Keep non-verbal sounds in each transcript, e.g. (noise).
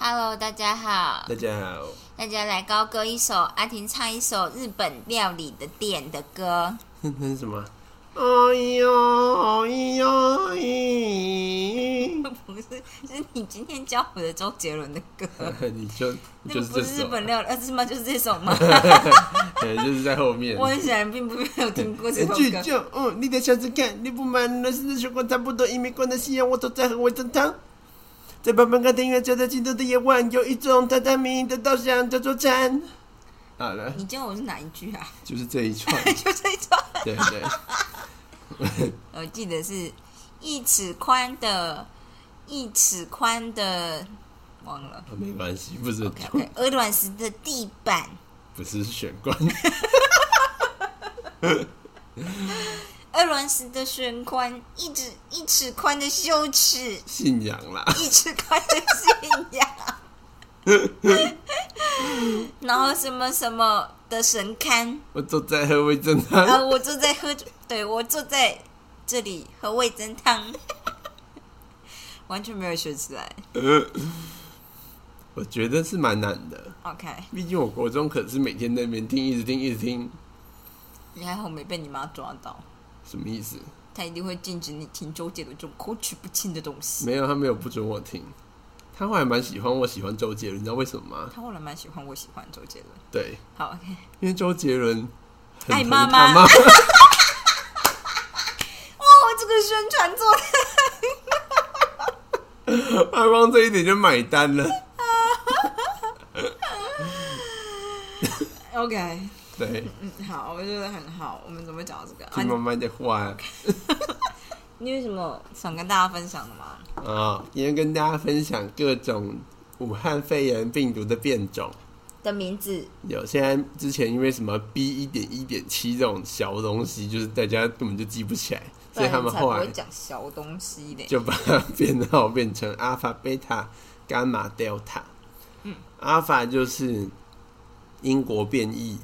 Hello，大家好，大家好，大家来高歌一首，阿婷唱一首日本料理的店的歌。(laughs) 那是什么？哎呦哎呦咦！不是，是你今天教我的周杰伦的歌。(laughs) 你就那个就是不是日本，料理，呃，是吗？就是这首吗？(laughs) 对，就是在后面。我很显然并不没有听过这首歌。剧就嗯，你得想想看，你不满了，是学过差不多一米关的夕阳，我都在喝味噌汤。在半半个庭院，就在尽头的夜晚，有一种榻榻米的稻香叫做禅。好了，你教我是哪一句啊？就是这一串，(laughs) 就这一串。对对，(laughs) 我记得是一尺宽的，一尺宽的，忘了。没关系，不是 OK OK，鹅卵石的地板。不是玄关，(laughs) 鹅卵石的玄关，一指一尺宽的羞耻，信仰啦。一尺宽的信仰，(laughs) 然后什么什么的神龛，我坐在喝味噌然汤。后我坐在喝，对我坐在这里喝味噌汤，(laughs) 完全没有学起来。我觉得是蛮难的，OK，毕竟我国中可是每天在那边听，一直听，一直听，你还好没被你妈抓到，什么意思？他一定会禁止你听周杰伦这种口齿不清的东西。没有，他没有不准我听。他后来蛮喜欢我喜欢周杰伦，你知道为什么吗？他后来蛮喜欢我喜欢周杰伦。对，好，OK，因为周杰伦爱妈妈他妈。(laughs) 哦，这个宣传做的。他光这一点就买单了。OK，对，嗯，好，我觉得很好。我们怎么讲到这个？啊听妈妈的话你有什么想跟大家分享的吗？啊，今天跟大家分享各种武汉肺炎病毒的变种。的名字有现在之前因为什么 B 一点一点七这种小东西，就是大家根本就记不起来，所以他们后来会讲小东西的。就把它编号变成阿法、贝塔、伽马、delta。嗯，阿法就是英国变异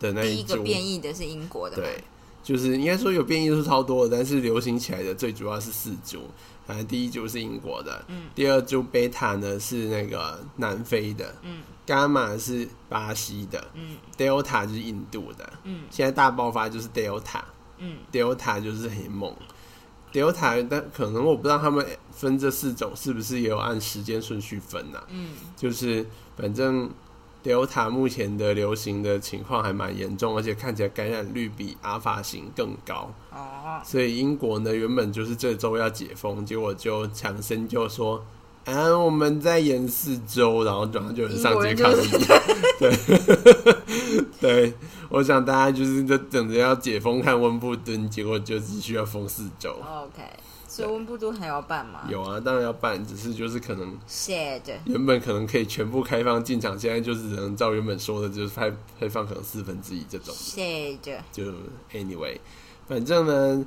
的那第一个，变异的是英国的，对，就是应该说有变异是超多的，但是流行起来的最主要是四株。反正第一株是英国的，嗯，第二株贝塔呢是那个南非的，嗯，伽马是巴西的，嗯，delta 就是印度的，嗯，现在大爆发就是 delta，嗯，delta 就是很猛，delta 但可能我不知道他们分这四种是不是也有按时间顺序分呐、嗯，就是反正 delta 目前的流行的情况还蛮严重，而且看起来感染率比阿法型更高。哦，所以英国呢，原本就是这周要解封，结果就强生就说。啊，我们再延四周，然后然后就有人上街抗议。(laughs) 对，(laughs) 对，我想大家就是在等着要解封看温布顿，结果就只需要封四周。OK，所以温布都还要办吗？有啊，当然要办，只是就是可能 sad，原本可能可以全部开放进场，现在就是只能照原本说的，就是开开放可能四分之一这种。sad，就 anyway，反正呢，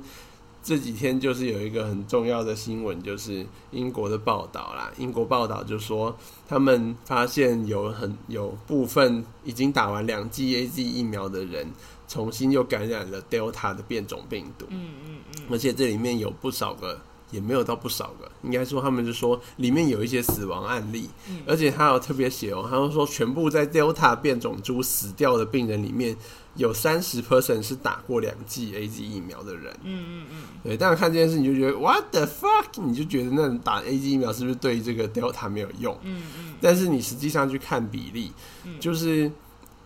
这几天就是有一个很重要的新闻，就是英国的报道啦。英国报道就说，他们发现有很有部分已经打完两剂 A Z 疫苗的人，重新又感染了 Delta 的变种病毒。嗯嗯嗯，而且这里面有不少个，也没有到不少个，应该说他们就说里面有一些死亡案例，而且他有特别写哦，他就说全部在 Delta 变种株死掉的病人里面，有三十 percent 是打过两剂 A Z 疫苗的人。嗯嗯嗯，对，当然看这件事你就觉得 What the fuck，你就觉得那打 A Z 疫苗是不是对这个 Delta 没有用？嗯嗯，但是你实际上去看比例，就是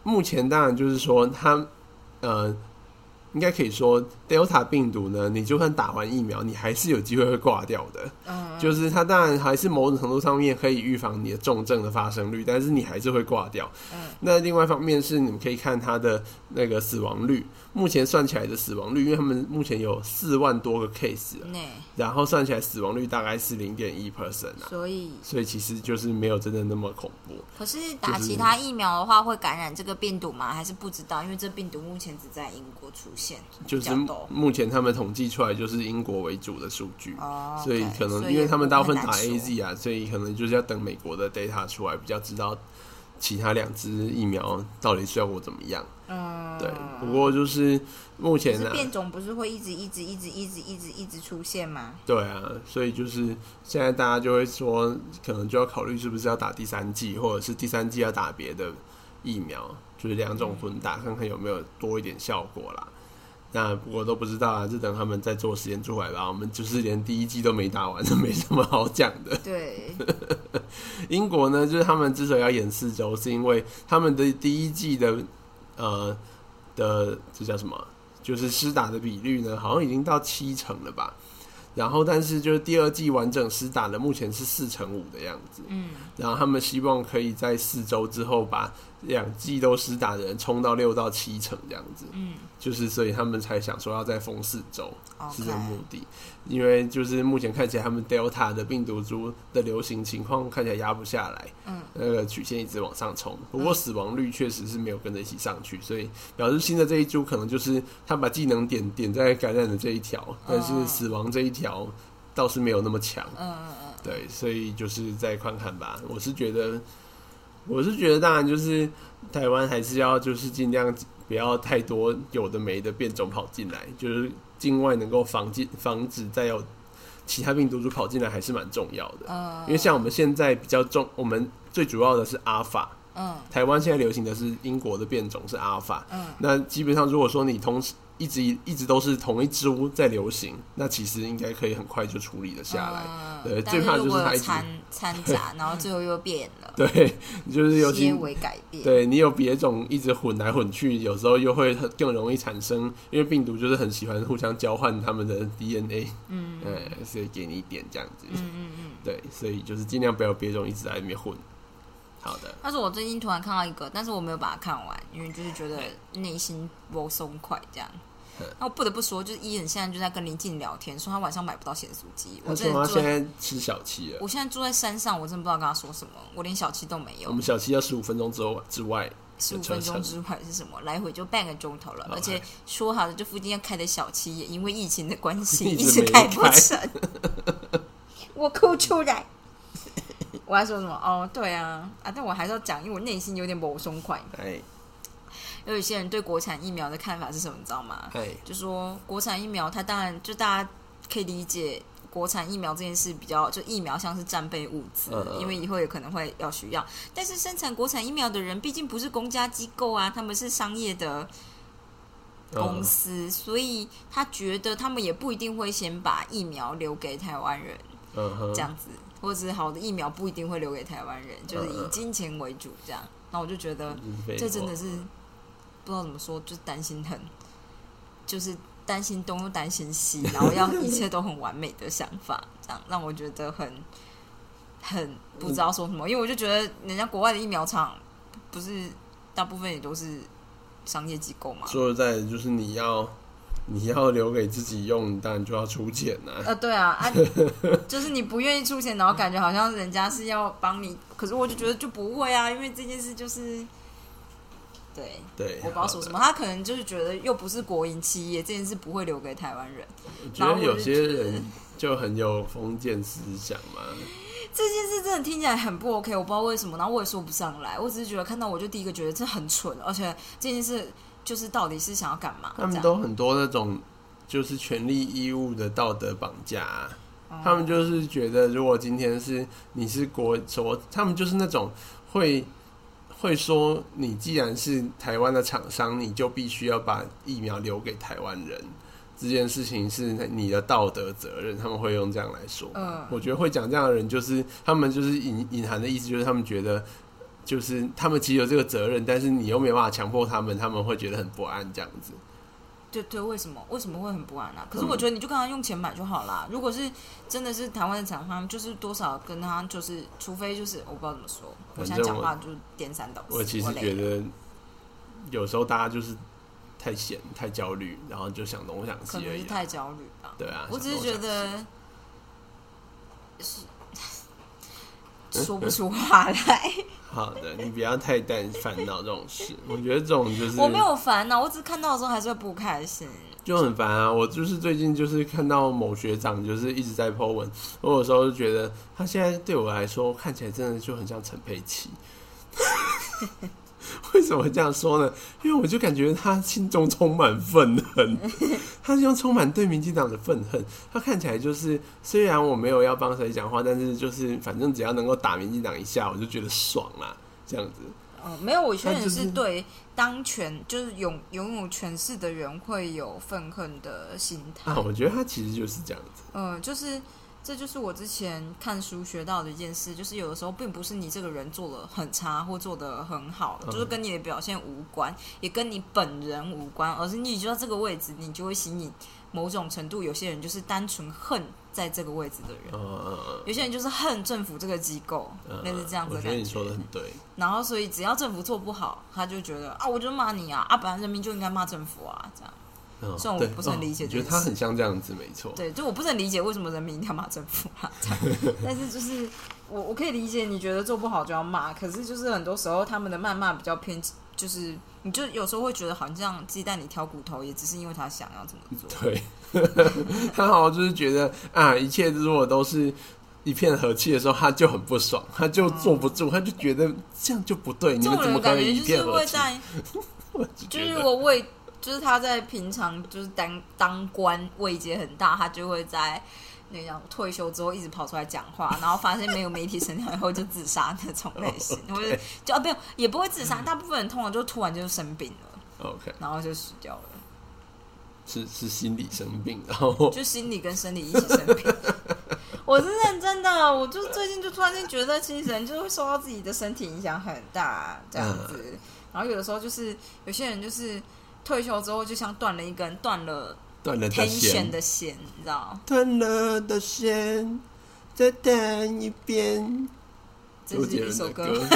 目前当然就是说他呃。应该可以说，Delta 病毒呢，你就算打完疫苗，你还是有机会会挂掉的。嗯就是它当然还是某种程度上面可以预防你的重症的发生率，但是你还是会挂掉。嗯那另外一方面是你们可以看它的那个死亡率，目前算起来的死亡率，因为他们目前有四万多个 case，然后算起来死亡率大概是零点一 percent 啊，所以所以其实就是没有真的那么恐怖。可是打其他疫苗的话会感染这个病毒吗？还是不知道？因为这病毒目前只在英国出现，就是目前他们统计出来就是英国为主的数据。哦，所以可能因为他们大部分打 A Z 啊，所以可能就是要等美国的 data 出来，比较知道其他两支疫苗到底效果怎么样。嗯对，不过就是目前呢、变种不是会一直一直一直一直一直一直出现吗？对啊，所以就是现在大家就会说，可能就要考虑是不是要打第三剂，或者是第三剂要打别的疫苗，就是两种混打，看看有没有多一点效果啦。那我都不知道啊，就等他们再做实验出来吧。我们就是连第一季都没打完，(laughs) 就没什么好讲的。对，(laughs) 英国呢，就是他们之所以要演四周，是因为他们的第一季的呃的这叫什么？就是施打的比率呢，好像已经到七成了吧。然后，但是就是第二季完整施打的，目前是四成五的样子。嗯，然后他们希望可以在四周之后把两季都施打的人冲到六到七成这样子。嗯，就是所以他们才想说要再封四周。是这个目的，因为就是目前看起来他们 Delta 的病毒株的流行情况看起来压不下来，嗯，那个曲线一直往上冲，不过死亡率确实是没有跟着一起上去，所以表示新的这一株可能就是他把技能点点在感染的这一条，但是死亡这一条倒是没有那么强，嗯嗯嗯，对，所以就是再看看吧。我是觉得，我是觉得，当然就是台湾还是要就是尽量不要太多有的没的变种跑进来，就是境外能够防进防止再有其他病毒株跑进来，还是蛮重要的。嗯，因为像我们现在比较重，我们最主要的是阿法，嗯台湾现在流行的是英国的变种是阿尔法。嗯那基本上如果说你同时一直一直都是同一支屋在流行，那其实应该可以很快就处理的下来。嗯对最怕就是它掺掺杂，然后最后又变了，(laughs) 对，就是尤其些微改变，对你有别种一直混来混去，有时候又会更容易产生，因为病毒就是很喜欢互相交换他们的 DNA，嗯呃，所以给你一点这样子，嗯嗯嗯。对，所以就是尽量不要别种一直在里面混。好的，但是我最近突然看到一个，但是我没有把它看完，因为就是觉得内心不松快这样。那我不得不说，就是伊人现在就在跟林静聊天，说他晚上买不到咸酥鸡。我真的住在，吃小七了，我现在住在山上，我真的不知道跟他说什么，我连小七都没有我们。小七要十五分钟之后之外，十五分钟之外是什么？来回就半个钟头了，而且说好的这附近要开的小七，也因为疫情的关系，一一直开不开成。我哭出来。我还说什么？哦，对啊，啊，但我还是要讲，因为我内心有点不松快。哎有一些人对国产疫苗的看法是什么？你知道吗？哎，就说国产疫苗，它当然就大家可以理解，国产疫苗这件事比较，就疫苗像是战备物资，因为以后也可能会要需要。但是生产国产疫苗的人，毕竟不是公家机构啊，他们是商业的公嗯司，所以他觉得他们也不一定会先把疫苗留给台湾人这，样子，或者是好的疫苗不一定会留给台湾人，就是以金钱为主这样。那我就觉得。嗯这真的是不知道怎么说，就是担心很，就是担心东又担心西，然后要一切都很完美的想法，这样让我觉得很很不知道说什么。因为我就觉得人家国外的疫苗厂不是大部分也都是商业机构嘛。说实在，就是你要你要留给自己用，你当然就要出钱呐、呃，对啊，啊，(laughs) 就是你不愿意出钱，然后感觉好像人家是要帮你，可是我就觉得就不会啊，因为这件事就是，对，对，我不知道说什么，他可能就是觉得又不是国营企业，这件事不会留给台湾人。我觉得有些人就很有封建思想嘛，这件事真的听起来很不 OK，我不知道为什么，然后我也说不上来。我只是觉得看到我就第一个觉得这很蠢，而且这件事就是到底是想要干嘛？他们都很多那种就是权利义务的道德绑架他们就是觉得，如果今天是你是国所，他们就是那种会会说，你既然是台湾的厂商，你就必须要把疫苗留给台湾人。这件事情是你的道德责任，他们会用这样来说。嗯我觉得会讲这样的人，就是他们就是隐隐含的意思，就是他们觉得，就是他们其实有这个责任，但是你又没办法强迫他们，他们会觉得很不安这样子。对对，为什么为什么会很不安啊？嗯可是我觉得你就跟他用钱买就好啦。如果是真的是台湾的厂商，就是多少跟他就是，除非就是我不知道怎么说，我现在讲话就是颠三倒四。我其实觉得，有时候大家就是太闲、太焦虑，然后就想东想可西而已啊。能是太焦虑吧。对啊，我只是觉得是说不出话来。(laughs) 好的，你不要太担烦恼这种事。我觉得这种就是我没有烦恼，我只是看到的时候还是会不开心。就很烦啊。我就是最近就是看到某学长就是一直在 po 文，我有时候就觉得他现在对我来说看起来真的就很像陈佩琪。(laughs) 我为什么会这样说呢？因为我就感觉他心中充满愤恨，(laughs) 他就充满对民进党的愤恨。他看起来就是，虽然我没有要帮谁讲话，但是就是反正只要能够打民进党一下，我就觉得爽啦，这样子。嗯，没有，我觉得是对当权就是拥拥有权势的人会有愤恨的心态。啊，我觉得他其实就是这样子。嗯，就是这就是我之前看书学到的一件事，就是有的时候并不是你这个人做的很差或做的很好，嗯就是跟你的表现无关，也跟你本人无关，而是你就在这个位置，你就会吸引某种程度，有些人就是单纯恨在这个位置的人。呃，有些人就是恨政府这个机构，呃类似这样子我觉得你的感觉。说的很对。然后，所以只要政府做不好，他就觉得啊，我就骂你啊，啊，本来人民就应该骂政府啊，这样。嗯，虽然我不是很理解哦我这件事觉得他很像这样子，没错。对，就我不是很理解为什么人民一定要骂政府啊，(laughs) 但是就是我我可以理解你觉得做不好就要骂，可是就是很多时候他们的谩骂比较偏，就是你就有时候会觉得好像鸡蛋里挑骨头，也只是因为他想要怎么做。对，(laughs) 他好像就是觉得啊，一切如果都是一片和气的时候，他就很不爽，他就坐不住，他就觉得这样就不对，你这们怎么感觉以一就是片和气？(laughs) 就是我位，就是他在平常就是当当官位阶很大，他就会在。那样退休之后一直跑出来讲话，然后发现没有媒体审查以后就自杀那种类型，(laughs) 或者就啊没有也不会自杀，大部分人通常就突然就生病了，OK 然后就死掉了。是是心理生病，然后就心理跟生理一起生病。我是认真的，我就最近就突然间觉得，其实人就会受到自己的身体影响很大，这样子。然后有的时候就是有些人就是退休之后，就像断了一根断了断了的 tension 线，的弦，你知道？断了的线，再弹一遍。这是一首歌。歌。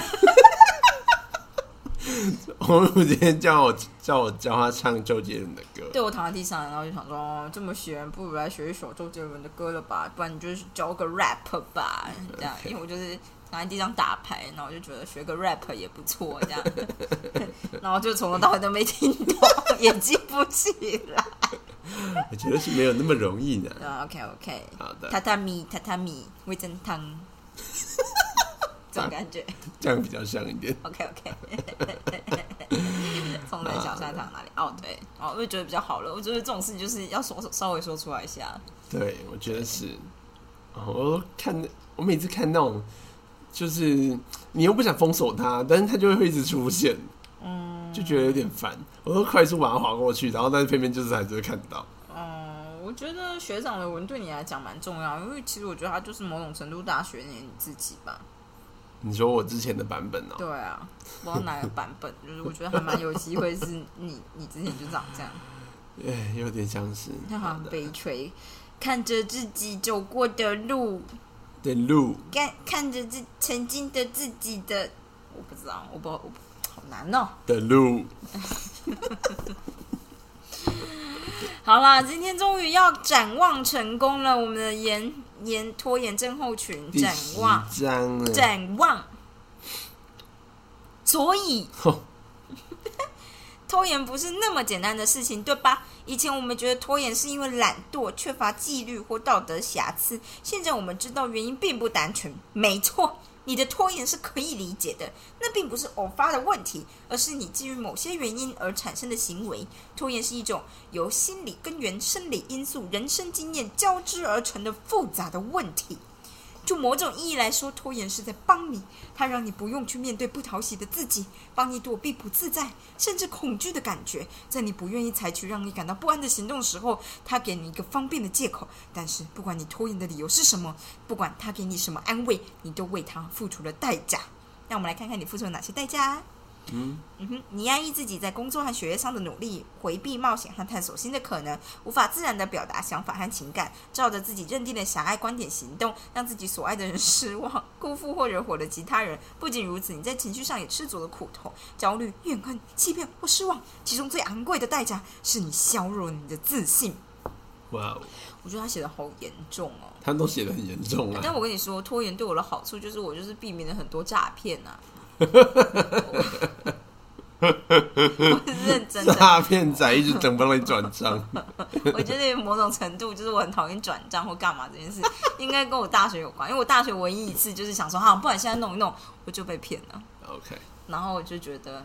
我母今天叫我叫我教他唱周杰伦的歌，对我躺在地上，然后就想说，哦，这么闲，不如来学一首周杰伦的歌了吧？不然你就是教个 rap 吧，这样。因为我就是躺在地上打牌，然后我就觉得学个 rap 也不错，这样。(laughs) 然后就从头到尾都没听懂，也记不起来。(laughs) 我觉得是没有那么容易的。啊，OK OK，好的，榻榻米榻榻米味噌汤，(laughs) 这种感觉。这样比较像一点。OK OK，从人小山堂哪里？哦，对，哦，我就觉得比较好了。我觉得这种事情就是要说稍微说出来一下。对，我觉得是。哦我看，我每次看那种，就是你又不想封锁他，但是他就会一直出现，嗯就觉得有点烦。我都快速把它划过去，然后但是偏偏就是还是会看到。嗯，我觉得学长的文对你来讲蛮重要，因为其实我觉得他就是某种程度大学你你自己吧。你说我之前的版本哦、对啊，不知道哪个版本，就是我觉得还蛮有机会是你你之前就长这样，(laughs) 哎，有点像是。他好像，悲催，看着自己走过的路，的路，看看着自曾经的自己的，我不知道，我不我不好难哦。的路，(laughs) 好啦，今天终于要展望成功了，我们的延延拖延症候群展望。展望。所以吼拖延不是那么简单的事情，对吧？以前我们觉得拖延是因为懒惰、缺乏纪律或道德瑕疵，现在我们知道原因并不单纯。没错，你的拖延是可以理解的，那并不是偶发的问题，而是你基于某些原因而产生的行为。拖延是一种由心理根源、生理因素、人生经验交织而成的复杂的问题。就某种意义来说，拖延是在帮你，它让你不用去面对不讨喜的自己，帮你躲避不自在甚至恐惧的感觉。在你不愿意采取让你感到不安的行动的时候，它给你一个方便的借口。但是，不管你拖延的理由是什么，不管它给你什么安慰，你都为它付出了代价。让我们来看看你付出了哪些代价。嗯，嗯哼，你压抑自己在工作和学业上的努力，回避冒险和探索新的可能，无法自然的表达想法和情感，照着自己认定的狭隘观点行动，让自己所爱的人失望，辜负或惹火了其他人。不仅如此，你在情绪上也吃足了苦头，焦虑、怨恨、欺骗或失望，其中最昂贵的代价是你削弱你的自信。哇哦，我觉得他写的好严重哦。他都写的很严重啊。但我跟你说，拖延对我的好处就是我就是避免了很多诈骗呐、(laughs) 我是认真的，诈骗仔一直等不到你转账，(laughs) 我觉得某种程度就是我很讨厌转账或干嘛这件事，(laughs) 应该跟我大学有关，因为我大学唯一一次就是想说，好，不然现在弄一弄，我就被骗了，OK，然后我就觉得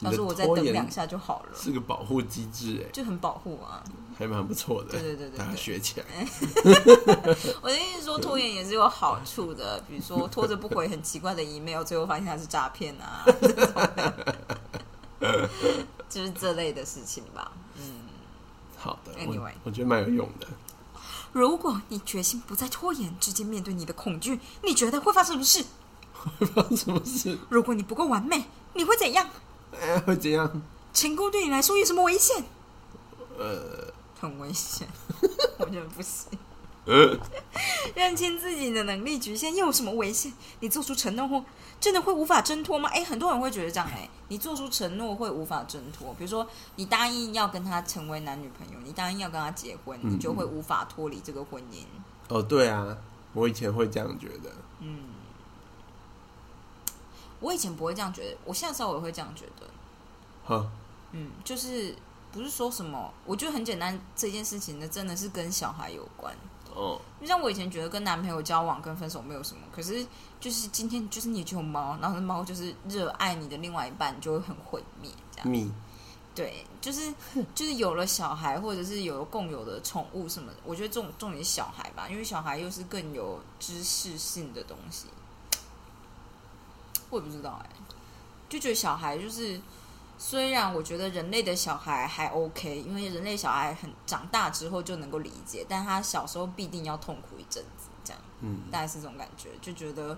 他说我再等两下就好了，是个保护机制，哎，就很保护啊，还蛮不错的。对对对对，大家学起来。(laughs) 我的意思说，拖延也是有好处的，比如说拖着不回很奇怪的 email，最后发现它是诈骗啊，(laughs) (laughs) 就是这类的事情吧。嗯，好的，Anyway，我觉得蛮有用的。如果你决心不再拖延，直接面对你的恐惧，你觉得会发生什么事？会发生什么事？如果你不够完美，你会怎样？哎，会怎样？成功对你来说有什么危险？呃，很危险，(laughs) 我觉得不行。(laughs) 认清自己的能力局限又有什么危险？你做出承诺后，真的会无法挣脱吗？哎，很多人会觉得这样，哎，你做出承诺会无法挣脱。比如说，你答应要跟他成为男女朋友，你答应要跟他结婚，你就会无法脱离这个婚姻。哦，对啊，我以前会这样觉得。嗯。我以前不会这样觉得，我现在稍微会这样觉得。好，嗯，就是不是说什么，我觉得很简单，这件事情呢，真的是跟小孩有关。哦，就像我以前觉得跟男朋友交往跟分手没有什么，可是就是今天就是你就有猫，然后猫就是热爱你的另外一半，就会很毁灭这样。对，就是就是有了小孩，或者是有了共有的宠物什么，我觉得重重点是小孩吧，因为小孩又是更有知识性的东西。(tsk) 我也不知道哎，就觉得小孩就是，虽然我觉得人类的小孩还 OK，因为人类小孩很长大之后就能够理解，但他小时候必定要痛苦一阵子，这样，嗯，大概是这种感觉，就觉得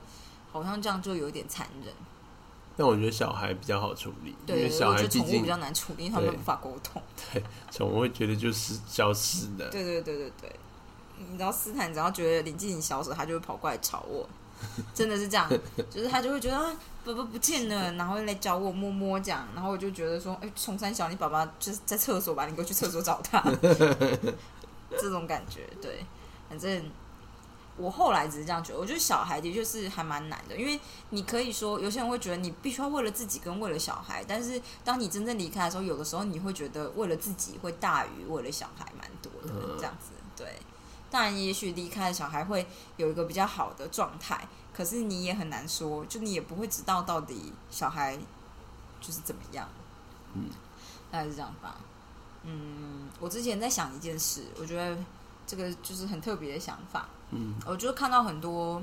好像这样就有点残忍。但我觉得小孩比较好处理，因为小孩宠物比较难处理，他们无法沟通。对，(laughs) 宠物会觉得就是消失的。对对对对对，你知道斯坦只要觉得林静静消失，他就会跑过来吵我。(laughs) 真的是这样，就是他就会觉得啊，宝宝不见了，然后来找我摸摸这样，然后我就觉得说，哎，从三小，你爸爸就是在厕所吧，你给我去厕所找他，(laughs) 这种感觉，对，反正我后来只是这样觉得，我觉得小孩的确是还蛮难的，因为你可以说有些人会觉得你必须要为了自己跟为了小孩，但是当你真正离开的时候，有的时候你会觉得为了自己会大于为了小孩蛮多的，这样子，对。当然，也许离开小孩会有一个比较好的状态，可是你也很难说，就你也不会知道到底小孩就是怎么样。嗯，大概是这样吧。嗯，我之前在想一件事，我觉得这个就是很特别的想法。嗯，我就看到很多。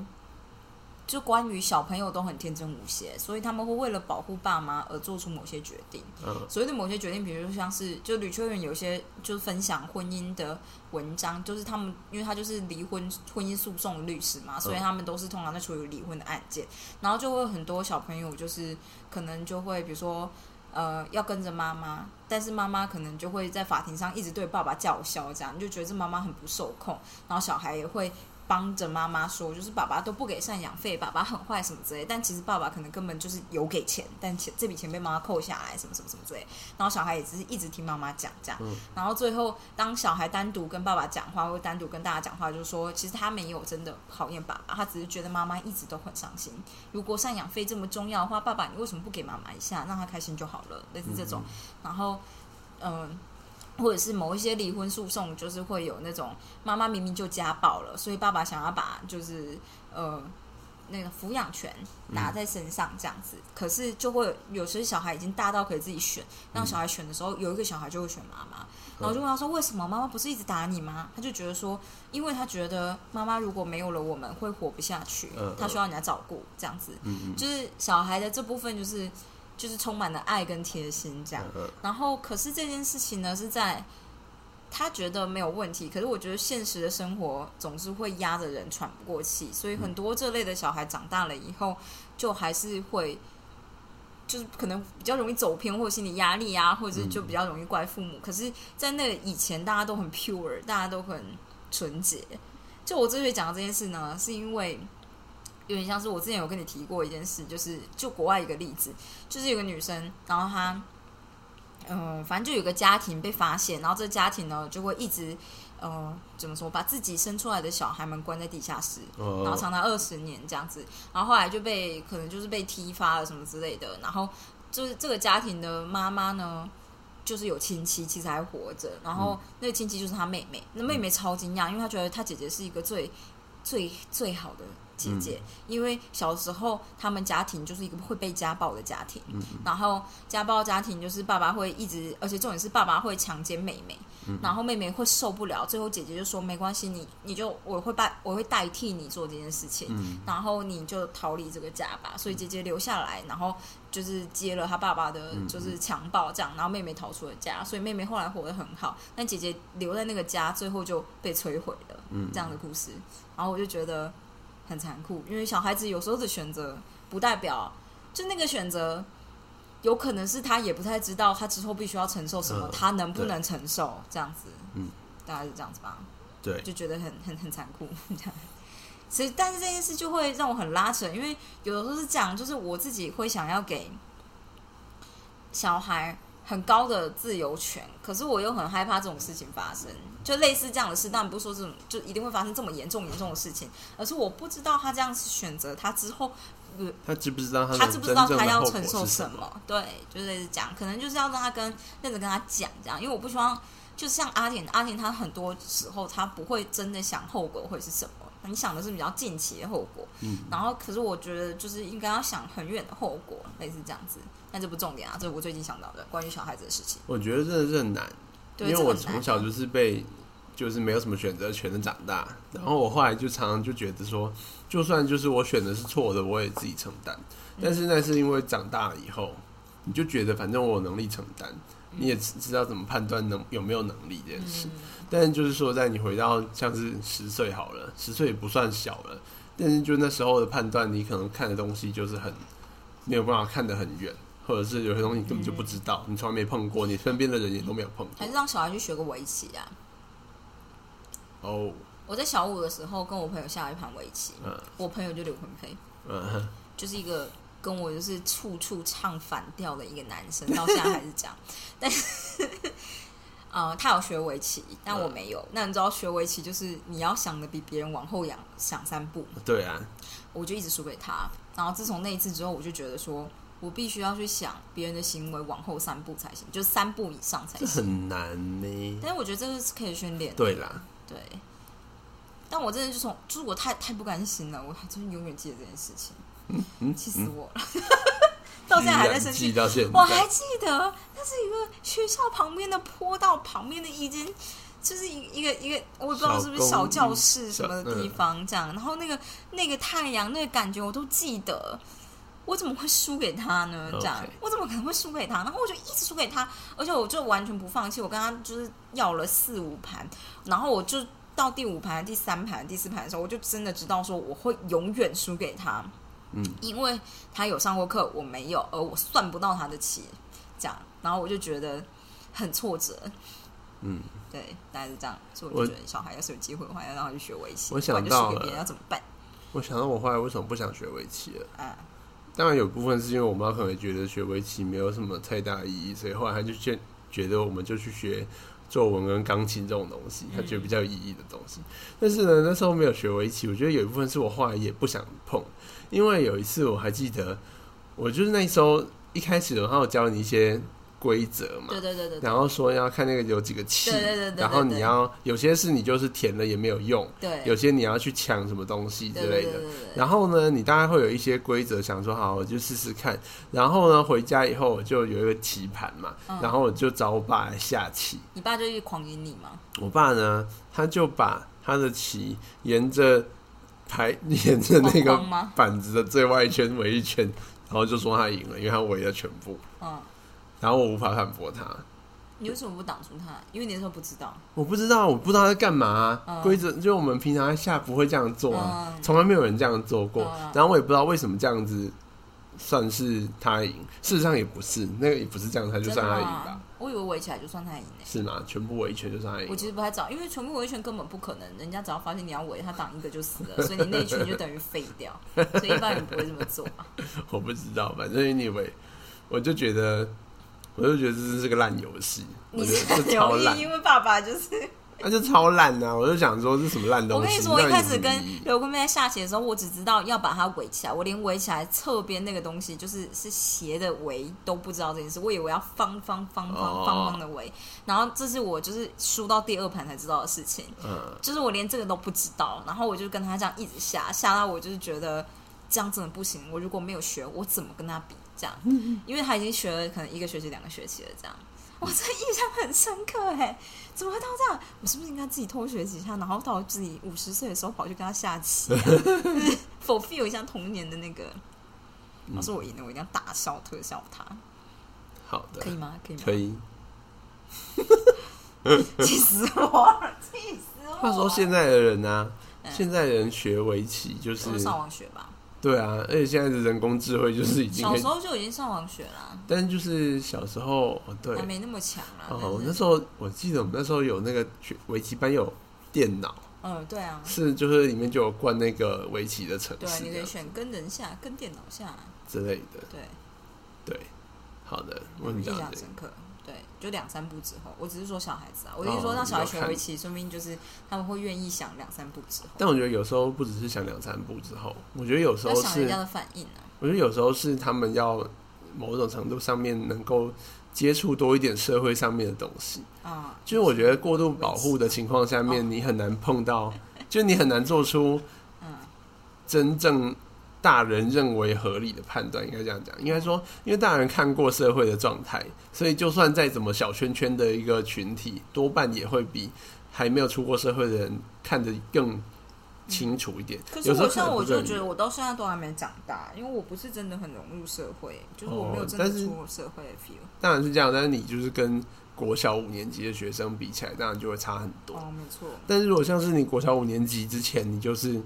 就关于小朋友都很天真无邪，所以他们会为了保护爸妈而做出某些决定。嗯，所谓的某些决定，比如说像是就吕秋远有些就是分享婚姻的文章，就是他们因为他就是离婚婚姻诉讼律师嘛，所以他们都是通常在处理离婚的案件，然后就会很多小朋友就是可能就会比如说呃要跟着妈妈，但是妈妈可能就会在法庭上一直对爸爸叫嚣，这样就觉得这妈妈很不受控，然后小孩也会。帮着妈妈说，就是爸爸都不给赡养费，爸爸很坏什么之类。但其实爸爸可能根本就是有给钱，但钱这笔钱被妈妈扣下来，什么什么什么之类。然后小孩也只是一直听妈妈讲这样。然后最后当小孩单独跟爸爸讲话，或单独跟大家讲话，就是说其实他没有真的讨厌爸爸，他只是觉得妈妈一直都很伤心。如果赡养费这么重要的话，爸爸你为什么不给妈妈一下，让他开心就好了？类似这种。然后，嗯。或者是某一些离婚诉讼，就是会有那种妈妈明明就家暴了，所以爸爸想要把就是呃那个抚养权拿在身上这样子，可是就会有时小孩已经大到可以自己选，让小孩选的时候，有一个小孩就会选妈妈，然后就问他说为什么妈妈不是一直打你吗？他就觉得说，因为他觉得妈妈如果没有了我们会活不下去，他需要人家照顾这样子，就是小孩的这部分就是。就是充满了爱跟贴心这样，然后可是这件事情呢是在他觉得没有问题，可是我觉得现实的生活总是会压着人喘不过气，所以很多这类的小孩长大了以后，就还是会就是可能比较容易走偏或心理压力啊，或者就比较容易怪父母。可是，在那以前大家都很 pure，大家都很纯洁。就我之所以讲到这件事呢，是因为。有点像是我之前有跟你提过一件事，就是就国外一个例子，就是有个女生，然后她，嗯，反正就有个家庭被发现，然后这个家庭呢就会一直，呃，怎么说，把自己生出来的小孩们关在地下室，然后长达二十年这样子，然后后来就被可能就是被踢发了什么之类的，然后就是这个家庭的妈妈呢，就是有亲戚其实还活着，然后那个亲戚就是她妹妹，那妹妹超惊讶，因为她觉得她姐姐是一个最最最好的。姐姐，因为小时候他们家庭就是一个会被家暴的家庭，嗯然后家暴家庭就是爸爸会一直，而且重点是爸爸会强奸妹妹，嗯然后妹妹会受不了，最后姐姐就说没关系，你你就我会代我会代替你做这件事情，嗯。然后你就逃离这个家吧。所以姐姐留下来，然后就是接了她爸爸的，嗯就是强暴这样，然后妹妹逃出了家，所以妹妹后来活得很好，但姐姐留在那个家，最后就被摧毁了。嗯。这样的故事，然后我就觉得很残酷，因为小孩子有时候的选择不代表就那个选择。有可能是他也不太知道他之后必须要承受什么，嗯他能不能承受这样子，嗯，大概是这样子吧。对，就觉得很很很残酷这样。所以，但是这件事就会让我很拉扯，因为有的时候是这样，就是我自己会想要给小孩很高的自由权，可是我又很害怕这种事情发生。就类似这样的事，当然不是说这种就一定会发生这么严重严重的事情，而是我不知道他这样选择，他之后他知不知道他他知不知道他要承受什么？对，就是类似讲，可能就是要让他跟认真跟他讲这样，因为我不希望，就像阿田，阿田他很多时候他不会真的想后果会是什么，你想的是比较近期的后果，嗯，然后可是我觉得就是应该要想很远的后果，类似这样子。但这不重点啊，这是我最近想到的关于小孩子的事情。我觉得真的是很难，因为我从小就是被就是没有什么选择权的长大，然后我后来就常常就觉得说，就算就是我选的是错的，我也自己承担。嗯但是那是因为长大了以后，你就觉得反正我有能力承担，嗯你也知知道怎么判断能有没有能力这件事。嗯但是就是说，在你回到像是十岁好了，十岁也不算小了，但是就那时候的判断，你可能看的东西就是很没有办法看得很远，或者是有些东西你根本就不知道，你从来没碰过，你身边的人也都没有碰过还是。让小孩去学个围棋啊。哦，我在小五的时候跟我朋友下了一盘围棋，嗯我朋友就刘坤飞。嗯，就是一个跟我就是处处唱反调的一个男生，到现在还是这样。(laughs) 但是，呃，他有学围棋，但我没有。那你知道学围棋就是你要想的比别人往后仰想三步，对啊，我就一直输给他。然后自从那一次之后，我就觉得说我必须要去想别人的行为往后三步才行，就是三步以上才行。很难呢。但是我觉得这个是可以训练的，对啦，对。但我真的就从，就是我太太不甘心了，我还真的永远记得这件事情，嗯，气死我了，到现在还在生气。到现我还。记得，那是一个学校旁边的坡道旁边的一间，就是一一个一个，我也不知道是不是小教室什么的地方，这样。然后那个那个太阳，那个感觉我都记得。我怎么会输给他呢？这样我怎么可能会输给他？然后我就一直输给他，而且我就完全不放弃。我跟他就是要了四五盘，然后我就到第五盘、第三盘、第四盘的时候，我就真的知道说我会永远输给他。嗯，因为他有上过课，我没有，而我算不到他的棋，这样，然后我就觉得很挫折。嗯，对，大概是这样，所以我觉得小孩要是有机会的话，要让他去学围棋。我想不到别人要怎么办？我想到我后来为什么不想学围棋了。啊，当然有部分是因为我妈可能觉得学围棋没有什么太大意义，所以后来她就觉觉得我们就去学作文跟钢琴这种东西，她觉得比较有意义的东西。但是呢，那时候没有学围棋，我觉得有一部分是我后来也不想碰，因为有一次我还记得，我就是那时候一开始的话，我教你一些规则嘛，对对对然后说要看那个有几个气，对对对然后你要有些是你就是填了也没有用，对，有些你要去抢什么东西之对类的。然后呢，你大概会有一些规则，想说好，我就试试看。然后呢，回家以后我就有一个棋盘嘛，嗯然后我就找我爸来下棋。你爸就一直狂赢你吗？我爸呢，他就把他的棋沿着排沿着那个板子的最外圈围一圈，然后就说他赢了，因为他围了全部。嗯，然后我无法反驳他，你为什么不挡住他？因为你那时候不知道。我不知道，我不知道他在干嘛啊、嗯规则就我们平常在下不会这样做啊，嗯从来没有人这样做过。嗯然后我也不知道为什么这样子算是他赢，事实上也不是，那个也不是这样他就算他赢吧？我以为围起来就算他赢呢。是吗？全部围一圈就算他赢我。其实不太知道，因为全部围一圈根本不可能，人家只要发现你要围，他挡一个就死了，所以你那一圈就等于废掉，(laughs) 所以一般人不会这么做啊。我不知道，反正 anyway，我就觉得，我就觉得这是个烂游戏，我你是这超烂，。因为爸爸就是那就超烂呐、我就想说是什么烂东西？我跟你说，我一开始跟刘坤妹在下棋的时候，我只知道要把它围起来，我连围起来侧边那个东西就是是斜的围都不知道这件事，我以为要方方方方哦方方的围，然后这是我就是输到第二盘才知道的事情，嗯，就是我连这个都不知道，然后我就跟他这样一直下，下到我就是觉得这样真的不行，我如果没有学，我怎么跟他比？这样，因为他已经学了可能一个学期、两个学期了，这样，我这印象很深刻哎，怎么会到这样？我是不是应该自己偷学几下，然后到自己五十岁的时候跑去跟他下棋、啊，(laughs) 就是，fulfill 一下童年的那个？要是我赢了，我一定要大笑特笑他，好的，可以吗？可以吗？可以。(laughs) 气死我了！气死我了！话说现在的人呢、嗯现在的人学围棋就是都上网学吧，对啊，而且现在的人工智慧就是已经小时，候就已经上网学啦。但是就是小时候哦对还没那么强啦。哦，我那时候我记得我们那时候有那个学围棋班有电脑，嗯，对啊，是就是里面就有灌那个围棋的程对啊，式这样你可以选跟人下、跟电脑下，之类的。对，对，好的，我很印象深。刻。对，就两三步之后，我只是说小孩子啊，我是说让小孩学围棋，说明就是他们会愿意想两三步之后，但我觉得有时候不只是想两三步之后，我觉得有时候是家，的反应啊。我觉得有时候是他们要某种程度上面能够接触多一点社会上面的东西。啊，就是我觉得过度保护的情况下面，你很难碰到，就你很难做出嗯真正大人认为合理的判断，应该这样讲。应该说，因为大人看过社会的状态，所以就算再怎么小圈圈的一个群体，多半也会比还没有出过社会的人看得更清楚一点。可是我像我就觉得得我到现在都还没长大，因为我不是真的很融入社会，就是我没有真的出过社会的 feel。当然是这样，但是你就是跟国小五年级的学生比起来，当然就会差很多。哦，没错，但是如果像是你国小五年级之前，你就是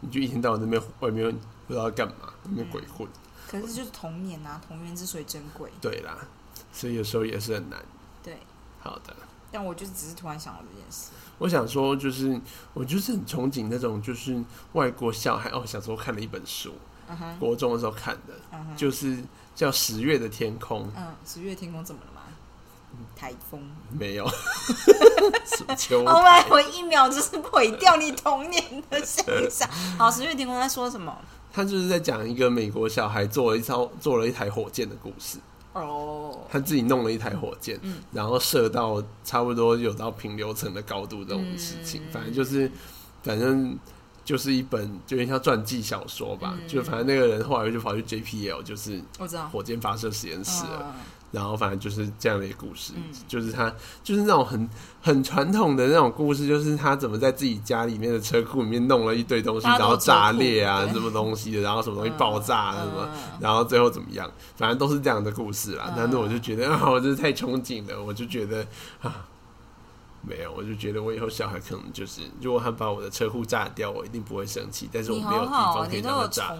你就一天到晚在那边外面不知道干嘛，那边鬼混，可是就是童年啊，童年之所以珍贵。对啦，所以有时候也是很难。对，好的，但我就只是突然想到这件事。我想说，就是我就是很憧憬那种就是外国小孩哦，小时候看了一本书，国中的时候看的，就是叫《十月的天空》，嗯，十月天空怎么了吗？台风。没有，(laughs) 什么秋哦，我我一秒就是毁掉你童年的想象。好，十月天空在说什么？他就是在讲一个美国小孩做了一艘做了一台火箭的故事。哦，他自己弄了一台火箭，嗯。然后射到差不多有到平流层的高度这种事情，嗯。反正就是，反正就是一本就有点像传记小说吧，嗯。就反正那个人后来就跑去 JPL，就是我知道。火箭发射实验室了，嗯然后反正就是这样的一个故事，嗯就是他就是那种很很传统的那种故事，就是他怎么在自己家里面的车库里面弄了一堆东西，然后炸裂啊什么东西的，然后什么东西爆炸啊嗯什么。嗯然后最后怎么样？反正都是这样的故事啦。嗯但是我就觉得 (laughs) 啊，我真是太憧憬了，我就觉得啊，没有，我就觉得我以后小孩可能就是，如果他把我的车库炸掉，我一定不会生气，但是我没有地方可以让他炸。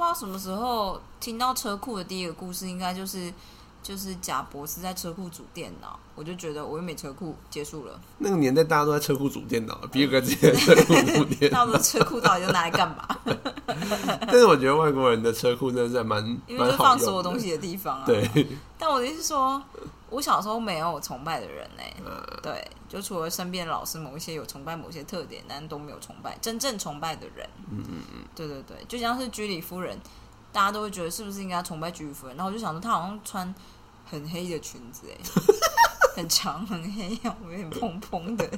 道什么时候听到车库的第一个故事，应该就是就是贾博士在车库组电脑，我就觉得我又没车库，结束了。那个年代大家都在车库组电脑，比尔盖茨也在车库组电脑。(laughs) 那我的车库到底要拿来干嘛？(laughs) 但是我觉得外国人的车库真的是蛮因为就是。放所有东西的地方啊。对，但我的意思是说，我小时候没有崇拜的人呢、呃对，就除了身边的老师某一些有崇拜某些特点，但都没有崇拜真正崇拜的人。嗯嗯嗯，对对对，就像是居里夫人，大家都会觉得是不是应该崇拜居里夫人？然后我就想说，她好像穿很黑的裙子，哎，(laughs) 很长很黑，有点蓬蓬的，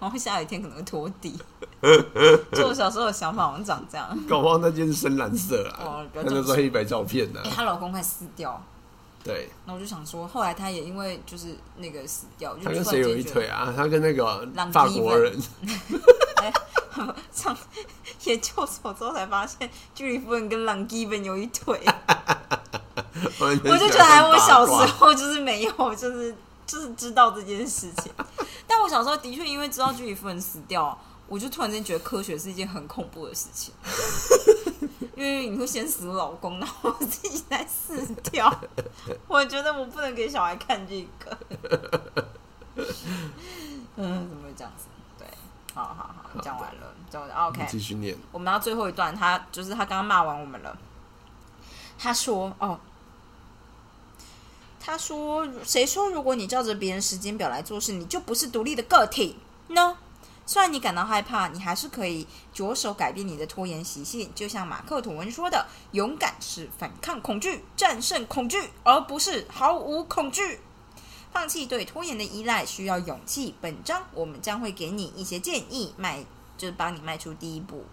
然后下雨天可能会拖地。(laughs) 就我小时候的想法好像长这样。搞不好那件是深蓝色啊哦，不那就是黑白照片呢哎、。她老公快死掉，对，那我就想说，后来他也因为就是那个死掉，就他跟谁有一腿啊？他跟那个朗法国人。(laughs) 上研究所之后才发现，居里夫人跟朗基本有一腿。(laughs) 我我就觉得还我小时候就是没有，就是就是知道这件事情。但我小时候的确因为知道居里夫人死掉，我就突然间觉得科学是一件很恐怖的事情，因为你会先死老公，然后自己再死掉。(laughs) 我觉得我不能给小孩看这个。嗯，怎么会这样子？对，好好好，讲完了，讲完了。OK，继续念。我们到最后一段，他就是他刚刚骂完我们了。他说：“哦，他说：“谁说如果你照着别人时间表来做事，你就不是独立的个体呢？虽然你感到害怕，你还是可以着手改变你的拖延习性。就像马克吐温说的：‘勇敢是反抗恐惧，战胜恐惧，而不是毫无恐惧。’放弃对拖延的依赖需要勇气。本章我们将会给你一些建议，迈就是帮你迈出第一步。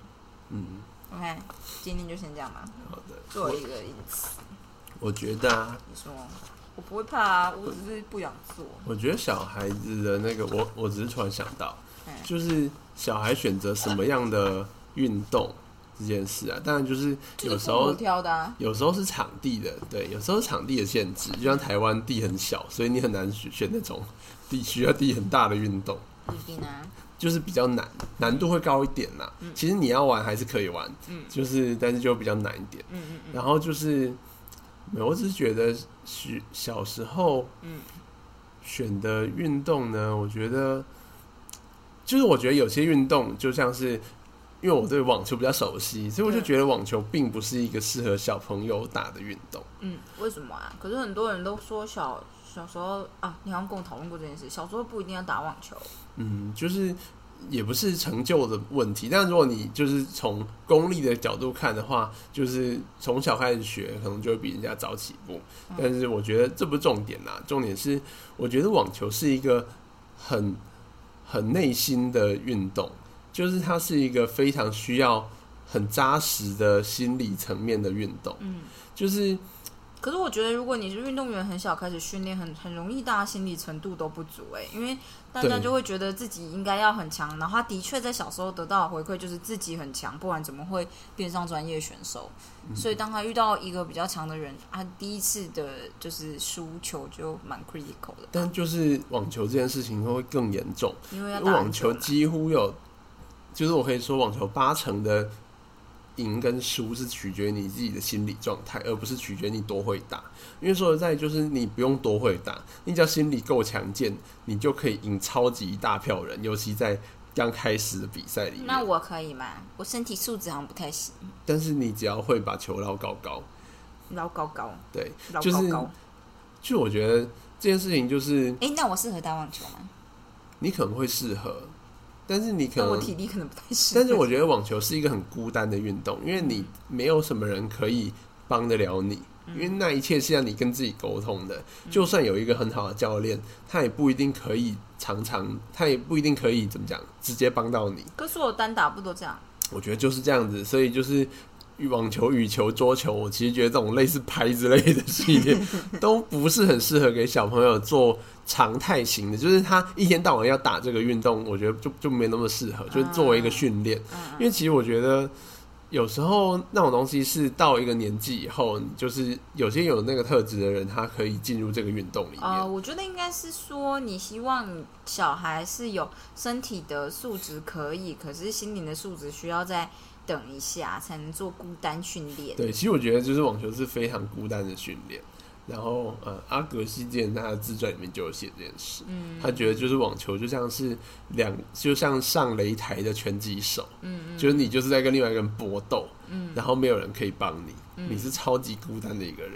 嗯，OK，今天就先这样吧。好的。做一个因此，我觉得啊，你说我不会怕啊，我只是不想做。我觉得小孩子的那个，我我只是突然想到嗯，就是小孩选择什么样的运动这件事啊，当然就是有时候有时候是场地的，对，有时候是场地的限制，就像台湾地很小，所以你很难选选那种地需要地很大的运动，一定啊。就是比较难，难度会高一点啦。其实你要玩还是可以玩，嗯。就是但是就比较难一点。嗯嗯嗯，然后就是，没有我只是觉得小小时候，嗯。选的运动呢，我觉得就是我觉得有些运动就像是，因为我对网球比较熟悉，所以我就觉得网球并不是一个适合小朋友打的运动。嗯，为什么啊？可是很多人都说小小时候啊，你好像跟我讨论过这件事，小时候不一定要打网球。嗯，就是也不是成就的问题，但如果你就是从功利的角度看的话，就是从小开始学，可能就会比人家早起步。嗯但是我觉得这不是重点啦，重点是我觉得网球是一个很很内心的运动，就是它是一个非常需要很扎实的心理层面的运动，嗯，就是可是我觉得如果你是运动员，很小开始训练，很很容易大家心理程度都不足哎、因为大家就会觉得自己应该要很强，然后他的确在小时候得到的回馈就是自己很强，不然怎么会变上专业选手？所以当他遇到一个比较强的人，他第一次的就是输球就蛮 critical 的，但就是网球这件事情会更严重。因为网球几乎有，就是我可以说，网球八成的赢跟输是取决于你自己的心理状态，而不是取决于你多会打。因为说实在，就是你不用多会打，你只要心理够强健，你就可以赢超级一大票人，尤其在刚开始的比赛里面。那我可以吗？我身体素质好像不太行，但是你只要会把球捞高高，捞高高，对，捞就是高高。就我觉得这件事情就是哎、那我适合打网球吗？你可能会适合，但是你可能我体力可能不太行。但是我觉得网球是一个很孤单的运动，因为你没有什么人可以帮得了你，因为那一切是要你跟自己沟通的。就算有一个很好的教练，他也不一定可以常常，他也不一定可以怎么讲，直接帮到你。可是我单打不都这样？我觉得就是这样子，所以就是。网球、羽球、桌球，我其实觉得这种类似拍之类的系列 (laughs) 都不是很适合给小朋友做常态型的，就是他一天到晚要打这个运动，我觉得就就没那么适合，就是作为一个训练。因为其实我觉得有时候那种东西是到一个年纪以后，就是有些有那个特质的人，他可以进入这个运动里面。呃，我觉得应该是说，你希望小孩是有身体的素质可以，可是心灵的素质需要再等一下才能做孤单训练。对，其实我觉得就是网球是非常孤单的训练。然后呃，阿格西之前他的自传里面就有写这件事，嗯他觉得就是网球就像是两，就像上擂台的拳击手，嗯嗯就是你就是在跟另外一个人搏斗，嗯然后没有人可以帮你，嗯你是超级孤单的一个人。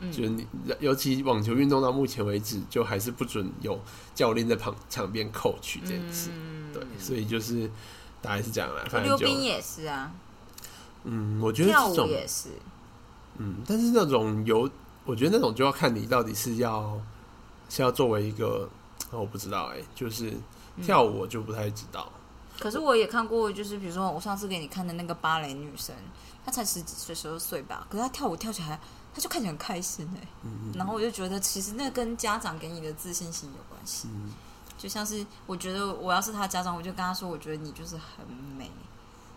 嗯就是你，尤其网球运动到目前为止，就还是不准有教练在旁场边 coach 这件事。嗯对，所以就是大概是这样啦。反溜正就冰也是啊，嗯，我觉得跳舞也是。嗯，但是那种有，我觉得那种就要看你到底是要是要作为一个，哦我不知道哎、就是嗯跳舞我就不太知道。可是我也看过，就是比如说我上次给你看的那个芭蕾女生，她才十几岁、十二岁吧，可是她跳舞跳起来，她就看起来很开心哎、嗯然后我就觉得，其实那跟家长给你的自信心有关系。嗯，就像是我觉得我要是他家长，我就跟他说，我觉得你就是很美，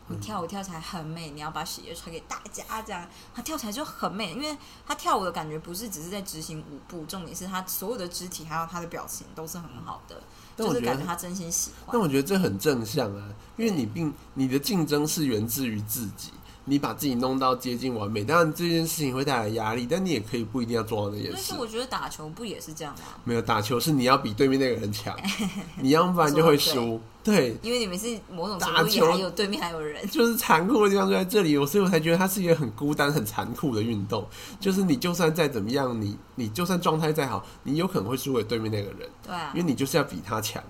你跳舞跳起来很美，你要把喜悦传给大家，这样他跳起来就很美，因为他跳舞的感觉不是只是在执行舞步，重点是他所有的肢体还有他的表情都是很好的，就是感觉他真心喜欢。但。我觉得这很正向啊，因为你并你的竞争是源自于自己，你把自己弄到接近完美，当然这件事情会带来压力，但你也可以不一定要做到那件事但是。我觉得打球不也是这样吗？没有打球是你要比对面那个人强，(laughs) 你要不然就会输。对，因为你们是某种程打球度还有对面还有人，就是残酷的地方就在这里，我所以我才觉得它是一个很孤单、很残酷的运动。就是你就算再怎么样，你你就算状态再好，你有可能会输给对面那个人，对啊因为。你就是要比他强，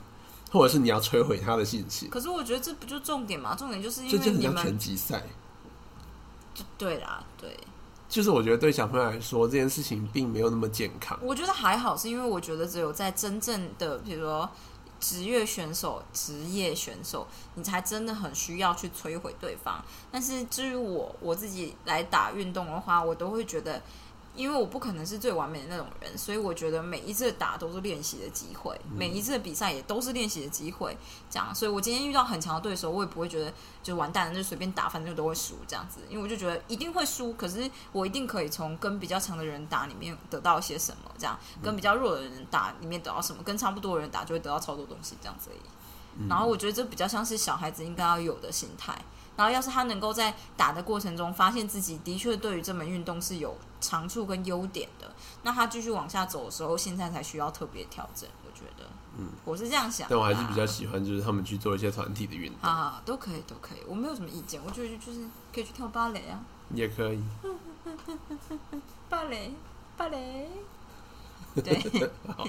或者是你要摧毁他的信心。可是我觉得这不就重点嘛？重点就是因为你很像拳们击赛。就对啦，对，就是我觉得对小朋友来说，这件事情并没有那么健康。我觉得还好，是因为我觉得只有在真正的，比如说职业选手、职业选手，你才真的很需要去摧毁对方。但是至于我我自己来打运动的话，我都会觉得。因为我不可能是最完美的那种人，所以我觉得每一次打都是练习的机会，每一次的比赛也都是练习的机会。这样，所以我今天遇到很强的对手，我也不会觉得就完蛋了，就随便打，反正都会输这样子。因为我就觉得一定会输，可是我一定可以从跟比较强的人打里面得到一些什么，这样跟比较弱的人打里面得到什么，跟差不多的人打就会得到超多东西这样子而已。然后我觉得这比较像是小孩子应该要有的心态。然后要是他能够在打的过程中发现自己的确对于这门运动是有长处跟优点的，那他继续往下走的时候，现在才需要特别调整。我觉得，嗯，我是这样想。但我还是比较喜欢，就是他们去做一些团体的运动，啊，都可以，都可以，我没有什么意见。我觉得就是可以去跳芭蕾啊，也可以。(laughs) 芭蕾，芭蕾。(laughs) 对，好，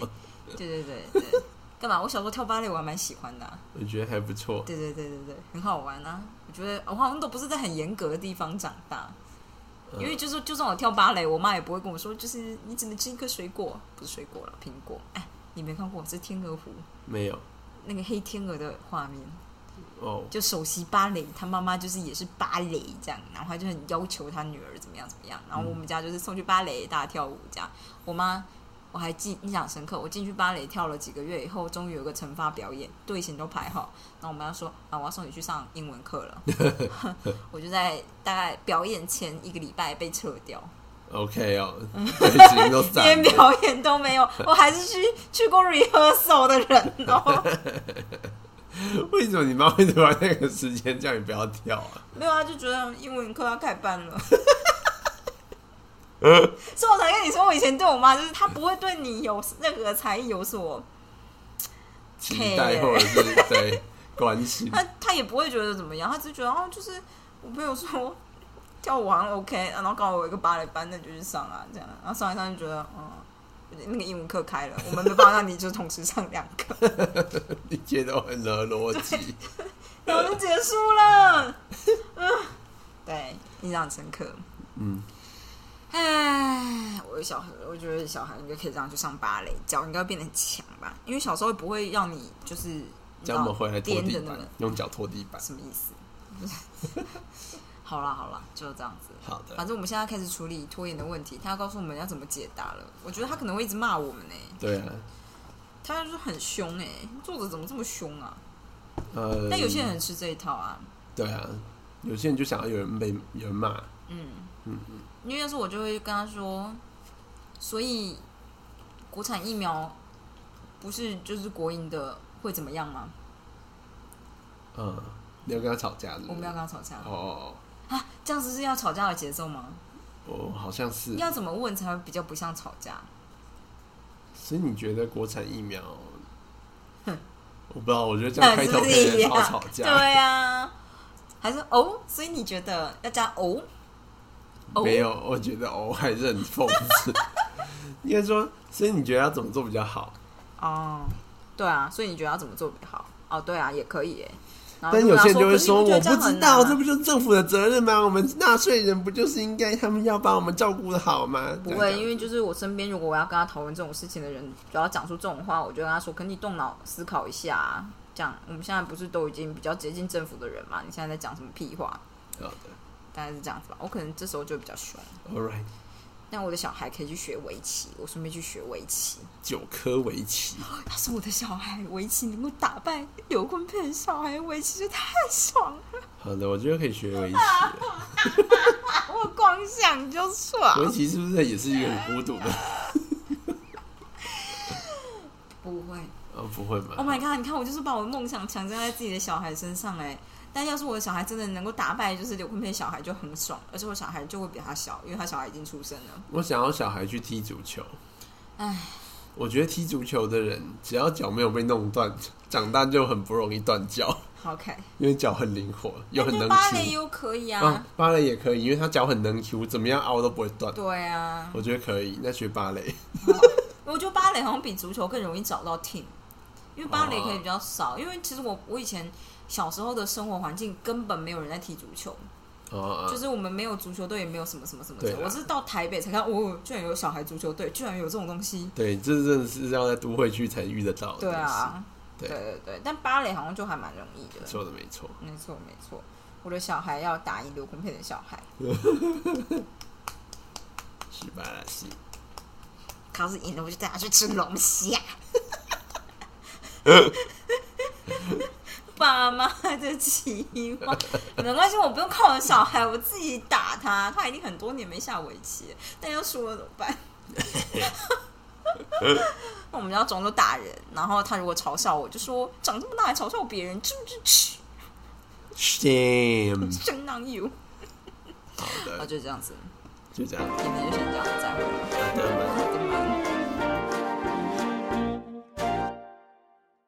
对对对对，干嘛？我小时候跳芭蕾，我还蛮喜欢的、啊。我觉得还不错。对对对对对，很好玩啊！我觉得我好像都不是在很严格的地方长大，因为就是就算我跳芭蕾，我妈也不会跟我说，就是你只能吃一颗水果，不是水果了，苹果。哎，你没看过是天鹅湖没有那个黑天鹅的画面，哦，就首席芭蕾，他妈妈就是也是芭蕾这样，然后他就很要求他女儿怎么样怎么样，然后我们家就是送去芭蕾，大家跳舞这样。我妈我还记印象深刻，我进去芭蕾跳了几个月以后，终于有个惩罚表演，队形都排好，然后我们要说啊，我要送你去上英文课了，(laughs) (laughs) 我就在大概表演前一个礼拜被撤掉，OK 哦。(laughs) 连表演都没有，我还是去去过 rehearsal 的人哦。为什么你妈会突然那个时间叫你不要跳啊？没有啊，就觉得英文课要开班了。(laughs) 所以我才跟你说，我以前对我妈就是她不会对你有任何才艺有所，期待或者是对关系，她她也不会觉得怎么样，她只是觉得哦，就是我朋友说跳舞好像 OK，然后刚好我有一个芭蕾班，那就去上啊，这样，然后上一上就觉得嗯。那个英文课开了，我们没办法让你就同时上两课，一切都很合逻辑。然后就结束了。嗯，(laughs) 对，印象深刻。嗯，唉，我的小孩，我觉得小孩应该可以这样去上芭蕾，脚应该会变得很强吧？因为小时候不会让你就是叫我们回来拖地板用脚拖地板。什么意思？(laughs) 好啦好啦，就这样子。好的反正我们现在开始处理拖延的问题，他要告诉我们要怎么解答了。我觉得他可能会一直骂我们呢、对啊，他就是很凶哎、作者怎么这么凶啊？呃，但有些人很吃这一套啊，对啊，有些人就想要有人被有人骂，嗯嗯因为要是我就会跟他说，所以国产疫苗不是就是国营的会怎么样吗？嗯，你要跟他吵架是不是我们要跟他吵架哦哦哦，啊？这样子是要吵架的节奏吗？哦，好像是。要怎么问才会比较不像吵架？所以你觉得国产疫苗？我不知道，我觉得这样开头是不可能是一样超吵架。对呀、还是哦？所以你觉得要加哦？哦没有，我觉得哦还是很讽刺。(laughs) 应该说，所以你觉得要怎么做比较好？哦，对啊，所以你觉得要怎么做比较好？哦，对啊，也可以但有些人就会说，我不知道，这不就是政府的责任吗？我们纳税人不就是应该他们要把我们照顾的好吗？不会，因为就是我身边，如果我要跟他讨论这种事情的人，主要讲出这种话，我就跟他说：“可你动脑思考一下、啊。”这样，我们现在不是都已经比较接近政府的人嘛？你现在在讲什么屁话？好的大概是这样子吧。我可能这时候就比较凶，，All right，那我的小孩可以去学围棋，我顺便去学围棋。九颗围棋，要是我的小孩围棋能够打败有婚配的小孩，围棋就太爽了。好的，我觉得可以学围棋。(laughs) 我光想就爽。围棋是不是也是一个很孤独的？不会，(laughs) 哦，不会吧 Oh my god！你看我就是把我的梦想强加在自己的小孩身上哎。但要是我的小孩真的能够打败就是刘坤佩小孩就很爽，而且我小孩就会比他小，因为他小孩已经出生了。我想要小孩去踢足球。唉，我觉得踢足球的人，只要脚没有被弄断，长大就很不容易断脚，好看。因为脚很灵活，又很能那芭蕾。又可以啊啊，，芭蕾也可以，因为他脚很能 Q，怎么样凹都不会断。对啊，我觉得可以，那学芭蕾。我觉得芭蕾好像比足球更容易找到 team，因为芭蕾哦可以比较少。因为其实我我以前小时候的生活环境根本没有人在踢足球，哦，就是我们没有足球队，也没有什么什么什么的。我是到台北才看，哦，居然有小孩足球队，居然有这种东西。对，这真的是要在都会区才遇得到的。对，啊，对对对对，但芭蕾好像就还蛮容易的。说的没错。没错没错，我的小孩要打赢刘坤佩的小孩，是巴拉西。他要是赢了，我就带他去吃龙虾。(laughs) 爸妈的期望，没关系，我不用靠我的小孩，我自己打他，他一定很多年没下围棋，但要输了怎么办？(laughs) 那我们要装作大人，然后他如果嘲笑我，就说长这么大还嘲笑别人，知不知耻 Shame。？Shame on you！好啊，的，就这样子，就这样。今天就先这样，再会了。好的，好的吗